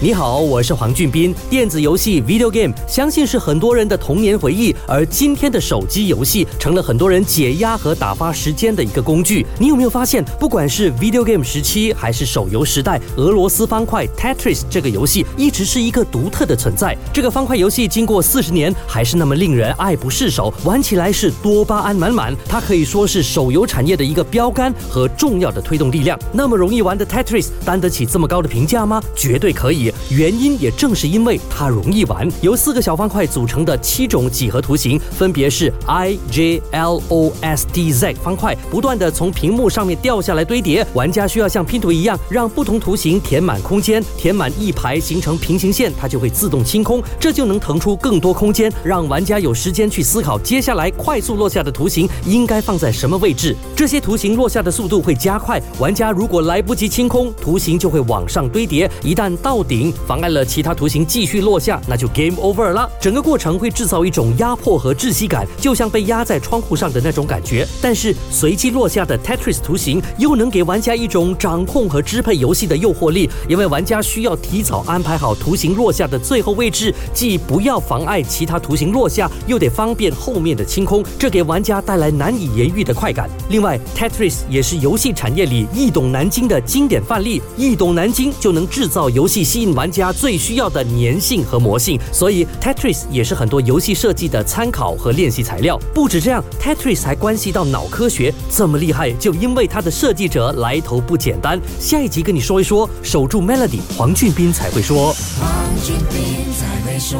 你好，我是黄俊斌。电子游戏 （video game） 相信是很多人的童年回忆，而今天的手机游戏成了很多人解压和打发时间的一个工具。你有没有发现，不管是 video game 时期还是手游时代，俄罗斯方块 Tetris 这个游戏一直是一个独特的存在。这个方块游戏经过四十年，还是那么令人爱不释手，玩起来是多巴胺满满。它可以说是手游产业的一个标杆和重要的推动力量。那么容易玩的 Tetris 担得起这么高的评价吗？绝对可以。原因也正是因为它容易玩，由四个小方块组成的七种几何图形，分别是 I J L O S T Z 方块，不断的从屏幕上面掉下来堆叠。玩家需要像拼图一样，让不同图形填满空间，填满一排形成平行线，它就会自动清空，这就能腾出更多空间，让玩家有时间去思考接下来快速落下的图形应该放在什么位置。这些图形落下的速度会加快，玩家如果来不及清空，图形就会往上堆叠，一旦到顶。妨碍了其他图形继续落下，那就 game over 了。整个过程会制造一种压迫和窒息感，就像被压在窗户上的那种感觉。但是随机落下的 Tetris 图形又能给玩家一种掌控和支配游戏的诱惑力，因为玩家需要提早安排好图形落下的最后位置，既不要妨碍其他图形落下，又得方便后面的清空，这给玩家带来难以言喻的快感。另外，Tetris 也是游戏产业里易懂难精的经典范例，易懂难精就能制造游戏吸引玩。家最需要的粘性和魔性，所以 Tetris 也是很多游戏设计的参考和练习材料。不止这样，Tetris 还关系到脑科学，这么厉害，就因为它的设计者来头不简单。下一集跟你说一说，守住 Melody，黄俊斌才会说。黄俊斌才会说。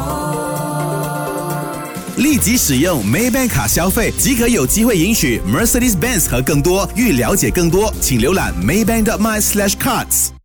立即使用 Maybank 卡消费即可有机会赢取 Mercedes-Benz 和更多。欲了解更多，请浏览 Maybank.my/cards。